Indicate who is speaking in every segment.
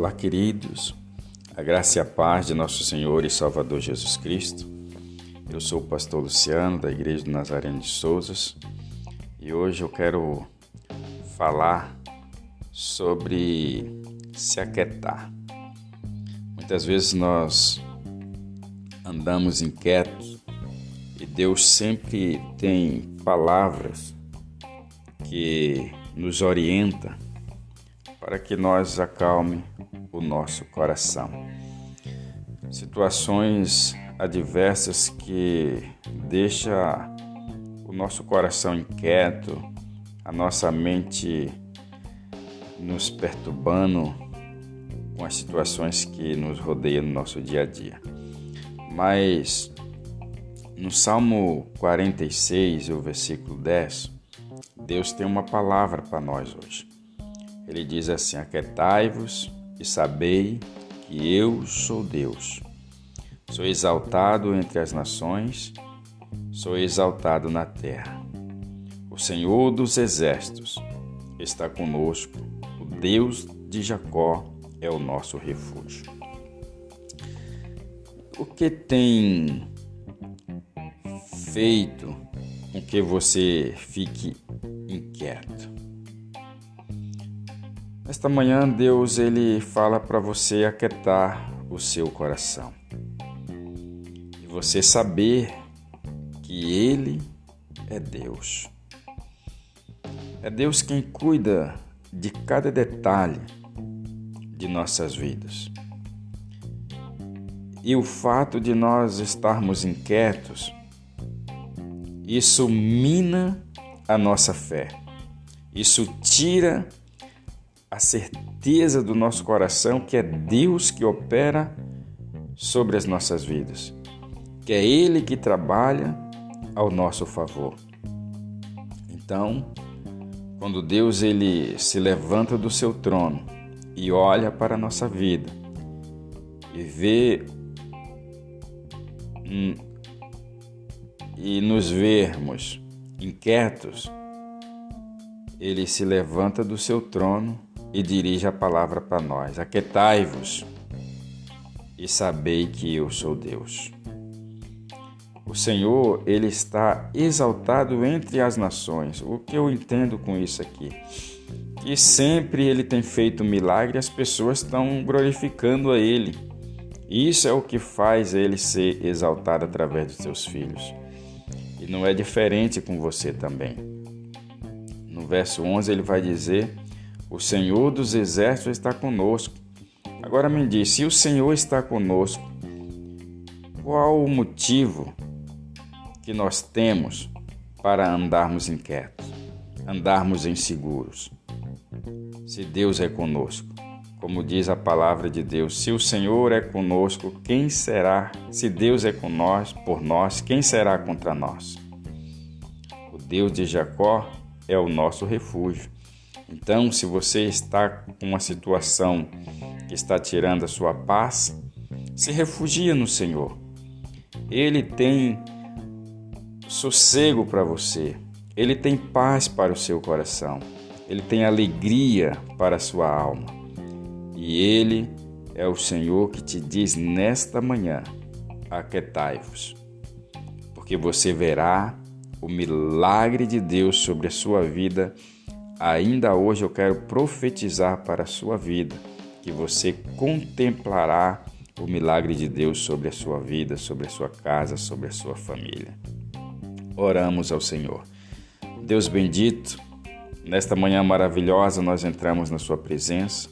Speaker 1: Olá, queridos. A graça e a paz de nosso Senhor e Salvador Jesus Cristo. Eu sou o pastor Luciano, da Igreja do Nazareno de Souzas, e hoje eu quero falar sobre se aquietar. Muitas vezes nós andamos inquietos e Deus sempre tem palavras que nos orienta para que nós acalme o nosso coração. Situações adversas que deixa o nosso coração inquieto, a nossa mente nos perturbando com as situações que nos rodeiam no nosso dia a dia. Mas no Salmo 46, o versículo 10, Deus tem uma palavra para nós hoje. Ele diz assim: Aquietai-vos e sabei que eu sou Deus. Sou exaltado entre as nações, sou exaltado na terra. O Senhor dos exércitos está conosco, o Deus de Jacó é o nosso refúgio. O que tem feito com que você fique inquieto? Esta manhã Deus ele fala para você aquietar o seu coração. E você saber que ele é Deus. É Deus quem cuida de cada detalhe de nossas vidas. E o fato de nós estarmos inquietos, isso mina a nossa fé. Isso tira a certeza do nosso coração que é Deus que opera sobre as nossas vidas, que é Ele que trabalha ao nosso favor. Então, quando Deus ele se levanta do seu trono e olha para a nossa vida e vê e nos vermos inquietos, ele se levanta do seu trono e dirige a palavra para nós: Aquetai-vos e sabei que eu sou Deus. O Senhor, ele está exaltado entre as nações. O que eu entendo com isso aqui? Que sempre ele tem feito milagre, as pessoas estão glorificando a ele. Isso é o que faz ele ser exaltado através dos seus filhos. E não é diferente com você também. No verso 11 ele vai dizer o Senhor dos exércitos está conosco. Agora me diz, se o Senhor está conosco, qual o motivo que nós temos para andarmos inquietos, andarmos inseguros? Se Deus é conosco, como diz a palavra de Deus, se o Senhor é conosco, quem será? Se Deus é nós, por nós, quem será contra nós? O Deus de Jacó é o nosso refúgio. Então, se você está com uma situação que está tirando a sua paz, se refugia no Senhor. Ele tem sossego para você. Ele tem paz para o seu coração. Ele tem alegria para a sua alma. E ele é o Senhor que te diz nesta manhã: aquietai-vos, porque você verá o milagre de Deus sobre a sua vida Ainda hoje eu quero profetizar para a sua vida que você contemplará o milagre de Deus sobre a sua vida, sobre a sua casa, sobre a sua família. Oramos ao Senhor. Deus bendito, nesta manhã maravilhosa nós entramos na Sua presença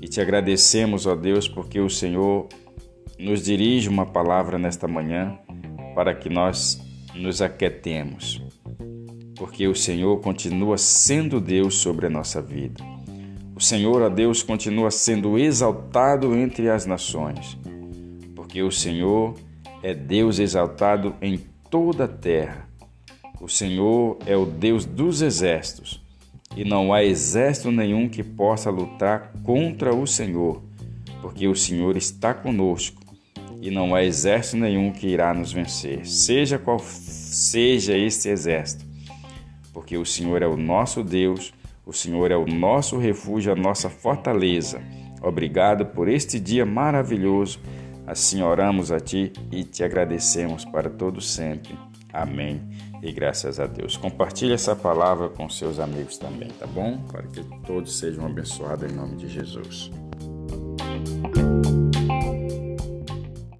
Speaker 1: e te agradecemos, ó Deus, porque o Senhor nos dirige uma palavra nesta manhã para que nós nos aquietemos porque o Senhor continua sendo Deus sobre a nossa vida. O Senhor, a Deus, continua sendo exaltado entre as nações, porque o Senhor é Deus exaltado em toda a terra. O Senhor é o Deus dos exércitos, e não há exército nenhum que possa lutar contra o Senhor, porque o Senhor está conosco, e não há exército nenhum que irá nos vencer, seja qual seja este exército porque o Senhor é o nosso Deus, o Senhor é o nosso refúgio, a nossa fortaleza, Obrigado por este dia maravilhoso. Assim oramos a Ti e te agradecemos para todo sempre. Amém. E graças a Deus. Compartilhe essa palavra com seus amigos também, tá bom? Para que todos sejam abençoados em nome de Jesus.